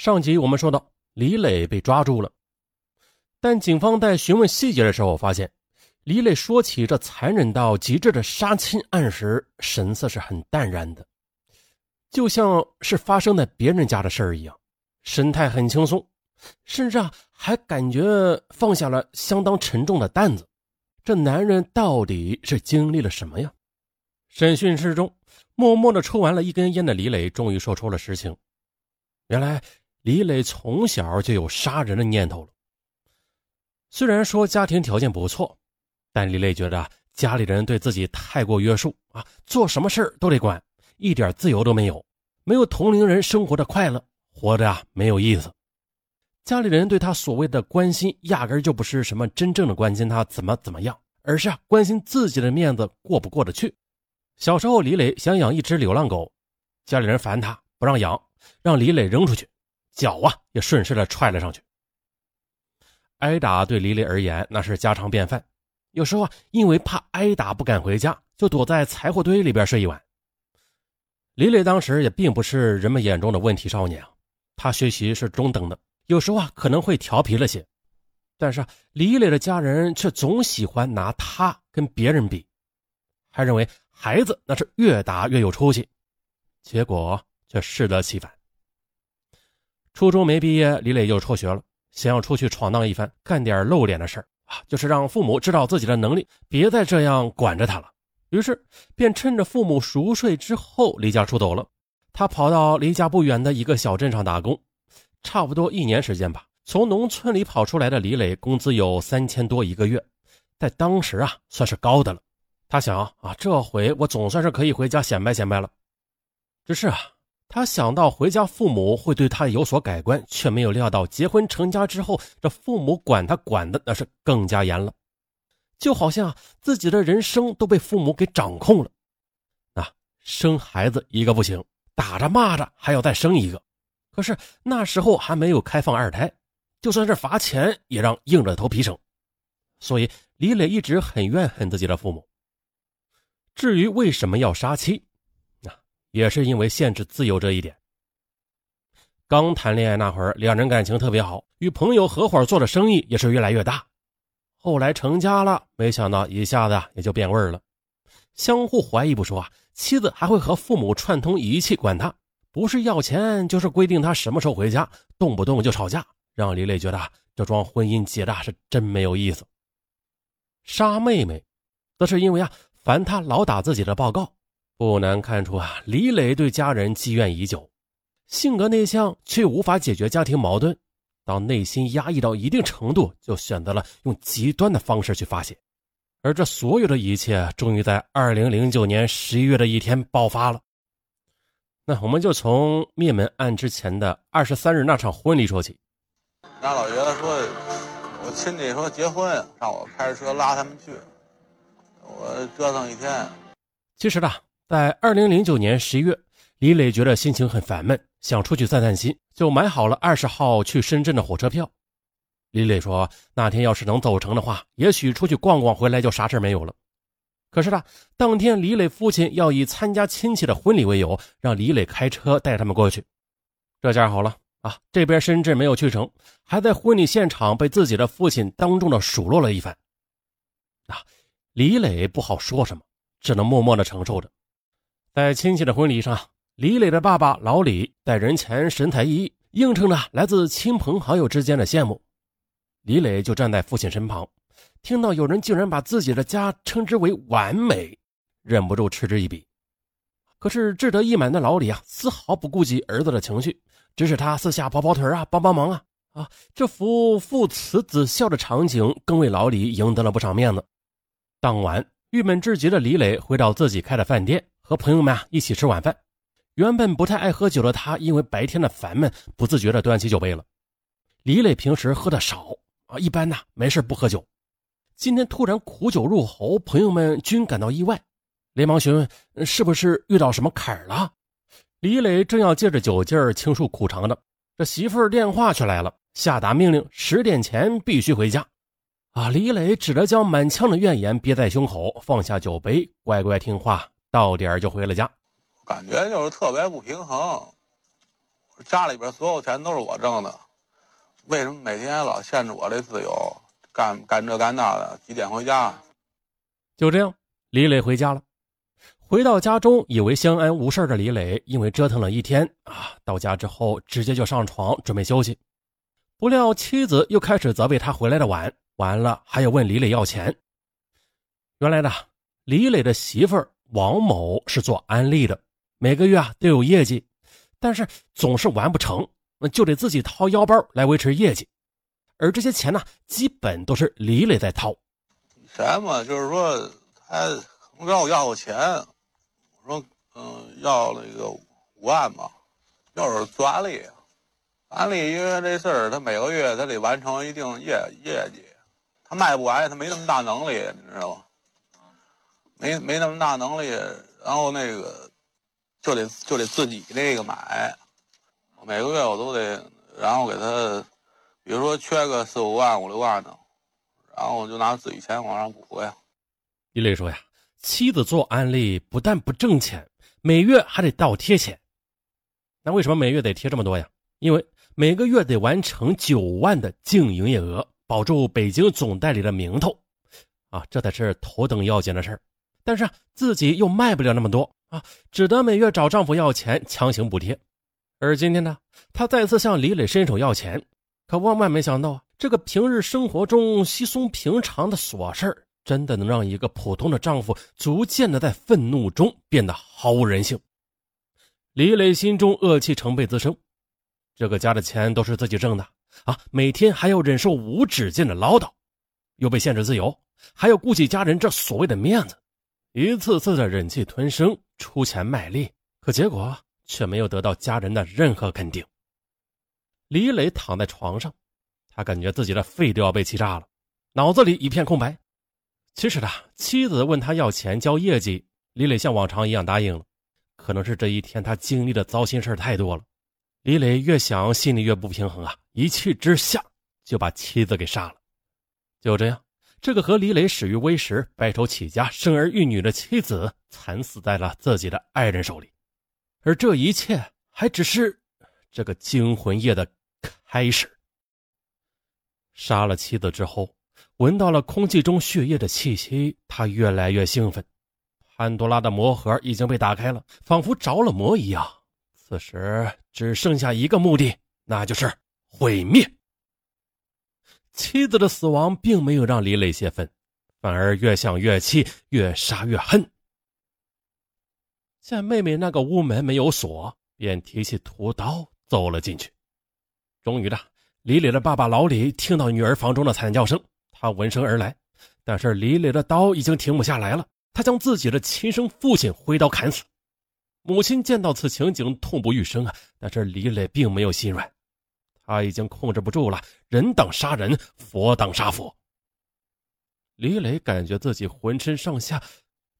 上集我们说到，李磊被抓住了，但警方在询问细节的时候，发现李磊说起这残忍到极致的杀亲案时，神色是很淡然的，就像是发生在别人家的事儿一样，神态很轻松，甚至啊还感觉放下了相当沉重的担子。这男人到底是经历了什么呀？审讯室中，默默的抽完了一根烟的李磊终于说出了实情，原来。李磊从小就有杀人的念头了。虽然说家庭条件不错，但李磊觉得家里人对自己太过约束啊，做什么事都得管，一点自由都没有，没有同龄人生活的快乐，活着啊没有意思。家里人对他所谓的关心，压根就不是什么真正的关心他怎么怎么样，而是啊关心自己的面子过不过得去。小时候，李磊想养一只流浪狗，家里人烦他不让养，让李磊扔出去。脚啊，也顺势的踹了上去。挨打对李磊而言那是家常便饭，有时候啊，因为怕挨打不敢回家，就躲在柴火堆里边睡一晚。李磊当时也并不是人们眼中的问题少年啊，他学习是中等的，有时候啊可能会调皮了些，但是李磊的家人却总喜欢拿他跟别人比，还认为孩子那是越打越有出息，结果却适得其反。初中没毕业，李磊就辍学了，想要出去闯荡一番，干点露脸的事啊，就是让父母知道自己的能力，别再这样管着他了。于是，便趁着父母熟睡之后离家出走了。他跑到离家不远的一个小镇上打工，差不多一年时间吧。从农村里跑出来的李磊，工资有三千多一个月，在当时啊，算是高的了。他想啊，这回我总算是可以回家显摆显摆了。只是啊。他想到回家父母会对他有所改观，却没有料到结婚成家之后，这父母管他管的那是更加严了，就好像自己的人生都被父母给掌控了。啊，生孩子一个不行，打着骂着还要再生一个，可是那时候还没有开放二胎，就算是罚钱也让硬着头皮生，所以李磊一直很怨恨自己的父母。至于为什么要杀妻？也是因为限制自由这一点。刚谈恋爱那会儿，两人感情特别好，与朋友合伙做的生意也是越来越大。后来成家了，没想到一下子也就变味儿了。相互怀疑不说啊，妻子还会和父母串通一气，管他不是要钱，就是规定他什么时候回家，动不动就吵架，让李磊觉得这桩婚姻结的是真没有意思。杀妹妹，则是因为啊，烦他老打自己的报告。不难看出啊，李磊对家人积怨已久，性格内向却无法解决家庭矛盾。当内心压抑到一定程度，就选择了用极端的方式去发泄。而这所有的一切，终于在二零零九年十一月的一天爆发了。那我们就从灭门案之前的二十三日那场婚礼说起。那老爷子说，我亲戚说结婚，让我开着车拉他们去，我折腾一天。其实呢。在二零零九年十一月，李磊觉得心情很烦闷，想出去散散心，就买好了二十号去深圳的火车票。李磊说：“那天要是能走成的话，也许出去逛逛，回来就啥事没有了。”可是呢，当天李磊父亲要以参加亲戚的婚礼为由，让李磊开车带他们过去。这下好了啊，这边深圳没有去成，还在婚礼现场被自己的父亲当众的数落了一番。啊，李磊不好说什么，只能默默的承受着。在亲戚的婚礼上，李磊的爸爸老李在人前神采奕奕，映衬着来自亲朋好友之间的羡慕。李磊就站在父亲身旁，听到有人竟然把自己的家称之为完美，忍不住嗤之以鼻。可是志得意满的老李啊，丝毫不顾及儿子的情绪，指使他私下跑跑腿啊，帮帮忙啊啊！这幅父慈子孝的场景，更为老李赢得了不少面子。当晚，郁闷至极的李磊回到自己开的饭店。和朋友们啊一起吃晚饭，原本不太爱喝酒的他，因为白天的烦闷，不自觉的端起酒杯了。李磊平时喝的少啊，一般呢没事不喝酒。今天突然苦酒入喉，朋友们均感到意外，连忙询问是不是遇到什么坎儿了。李磊正要借着酒劲儿倾诉苦肠呢，这媳妇儿电话却来了，下达命令十点前必须回家。啊！李磊只得将满腔的怨言憋在胸口，放下酒杯，乖乖听话。到点儿就回了家，感觉就是特别不平衡。家里边所有钱都是我挣的，为什么每天老限制我这自由，干干这干那的？几点回家？就这样，李磊回家了。回到家中，以为相安无事的李磊，因为折腾了一天啊，到家之后直接就上床准备休息。不料妻子又开始责备他回来的晚，完了还要问李磊要钱。原来呢，李磊的媳妇儿王某是做安利的，每个月啊都有业绩，但是总是完不成，那就得自己掏腰包来维持业绩。而这些钱呢，基本都是李磊在掏。钱嘛，就是说他让我要钱。我说嗯，要那个五万嘛，要是做安利，安利因为这事儿，他每个月他得完成一定业业绩，他卖不完，他没那么大能力，你知道吗？没没那么大能力，然后那个就得就得自己那个买，每个月我都得，然后给他，比如说缺个四五万五六万的，然后我就拿自己钱往上补呀。李磊说呀。妻子做安利不但不挣钱，每月还得倒贴钱。那为什么每月得贴这么多呀？因为每个月得完成九万的净营业额，保住北京总代理的名头，啊，这才是头等要紧的事儿。但是自己又卖不了那么多啊，只得每月找丈夫要钱，强行补贴。而今天呢，她再次向李磊伸手要钱，可万万没想到啊，这个平日生活中稀松平常的琐事儿。真的能让一个普通的丈夫逐渐的在愤怒中变得毫无人性。李磊心中恶气成倍滋生，这个家的钱都是自己挣的啊，每天还要忍受无止境的唠叨，又被限制自由，还要顾及家人这所谓的面子，一次次的忍气吞声，出钱卖力，可结果却没有得到家人的任何肯定。李磊躺在床上，他感觉自己的肺都要被气炸了，脑子里一片空白。其实呢，妻子问他要钱交业绩，李磊像往常一样答应了。可能是这一天他经历的糟心事太多了，李磊越想心里越不平衡啊！一气之下就把妻子给杀了。就这样，这个和李磊始于微时、白手起家、生儿育女的妻子，惨死在了自己的爱人手里。而这一切还只是这个惊魂夜的开始。杀了妻子之后。闻到了空气中血液的气息，他越来越兴奋。潘多拉的魔盒已经被打开了，仿佛着了魔一样。此时只剩下一个目的，那就是毁灭。妻子的死亡并没有让李磊泄愤，反而越想越气，越杀越恨。见妹妹那个屋门没有锁，便提起屠刀走了进去。终于的，李磊的爸爸老李听到女儿房中的惨叫声。他闻声而来，但是李磊的刀已经停不下来了。他将自己的亲生父亲挥刀砍死。母亲见到此情景，痛不欲生啊！但是李磊并没有心软，他已经控制不住了。人挡杀人，佛挡杀佛。李磊感觉自己浑身上下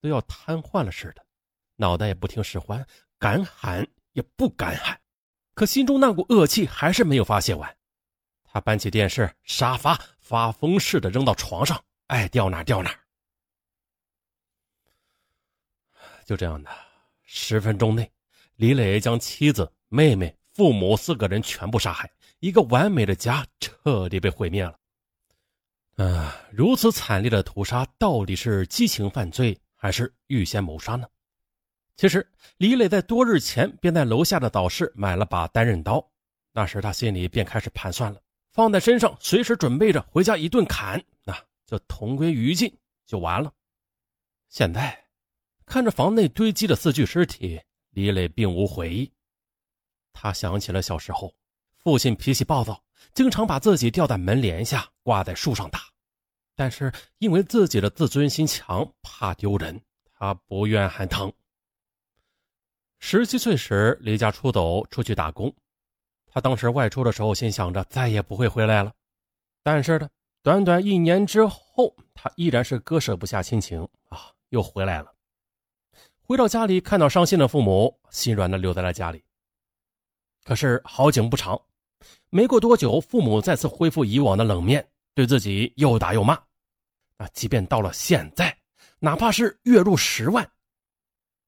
都要瘫痪了似的，脑袋也不听使唤，敢喊也不敢喊，可心中那股恶气还是没有发泄完。他搬起电视、沙发，发疯似的扔到床上，爱掉哪掉哪。就这样的，十分钟内，李磊将妻子、妹妹、父母四个人全部杀害，一个完美的家彻底被毁灭了。啊，如此惨烈的屠杀，到底是激情犯罪还是预先谋杀呢？其实，李磊在多日前便在楼下的早市买了把单刃刀，那时他心里便开始盘算了。放在身上，随时准备着回家一顿砍，那就同归于尽就完了。现在看着房内堆积的四具尸体，李磊并无悔意。他想起了小时候，父亲脾气暴躁，经常把自己吊在门帘下，挂在树上打。但是因为自己的自尊心强，怕丢人，他不愿喊疼。十七岁时离家出走，出去打工。他当时外出的时候，心想着再也不会回来了。但是呢，短短一年之后，他依然是割舍不下亲情啊，又回来了。回到家里，看到伤心的父母，心软的留在了家里。可是好景不长，没过多久，父母再次恢复以往的冷面，对自己又打又骂。啊，即便到了现在，哪怕是月入十万，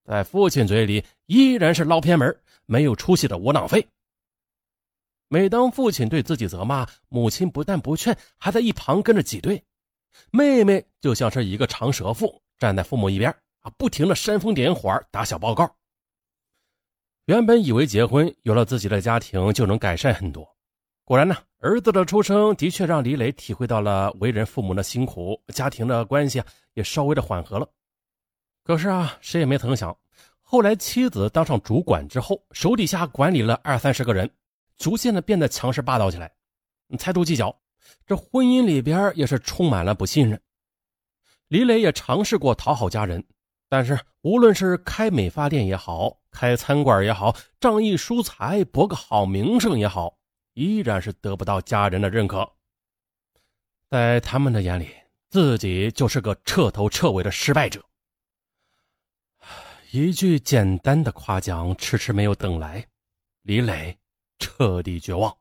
在父亲嘴里依然是捞偏门、没有出息的窝囊废。每当父亲对自己责骂，母亲不但不劝，还在一旁跟着挤兑。妹妹就像是一个长舌妇，站在父母一边啊，不停的煽风点火，打小报告。原本以为结婚有了自己的家庭就能改善很多，果然呢，儿子的出生的确让李磊体会到了为人父母的辛苦，家庭的关系也稍微的缓和了。可是啊，谁也没曾想，后来妻子当上主管之后，手底下管理了二三十个人，逐渐的变得强势霸道起来，猜度计较。这婚姻里边也是充满了不信任。李磊也尝试过讨好家人，但是无论是开美发店也好，开餐馆也好，仗义疏财博个好名声也好，依然是得不到家人的认可。在他们的眼里，自己就是个彻头彻尾的失败者。一句简单的夸奖迟迟没有等来，李磊彻底绝望。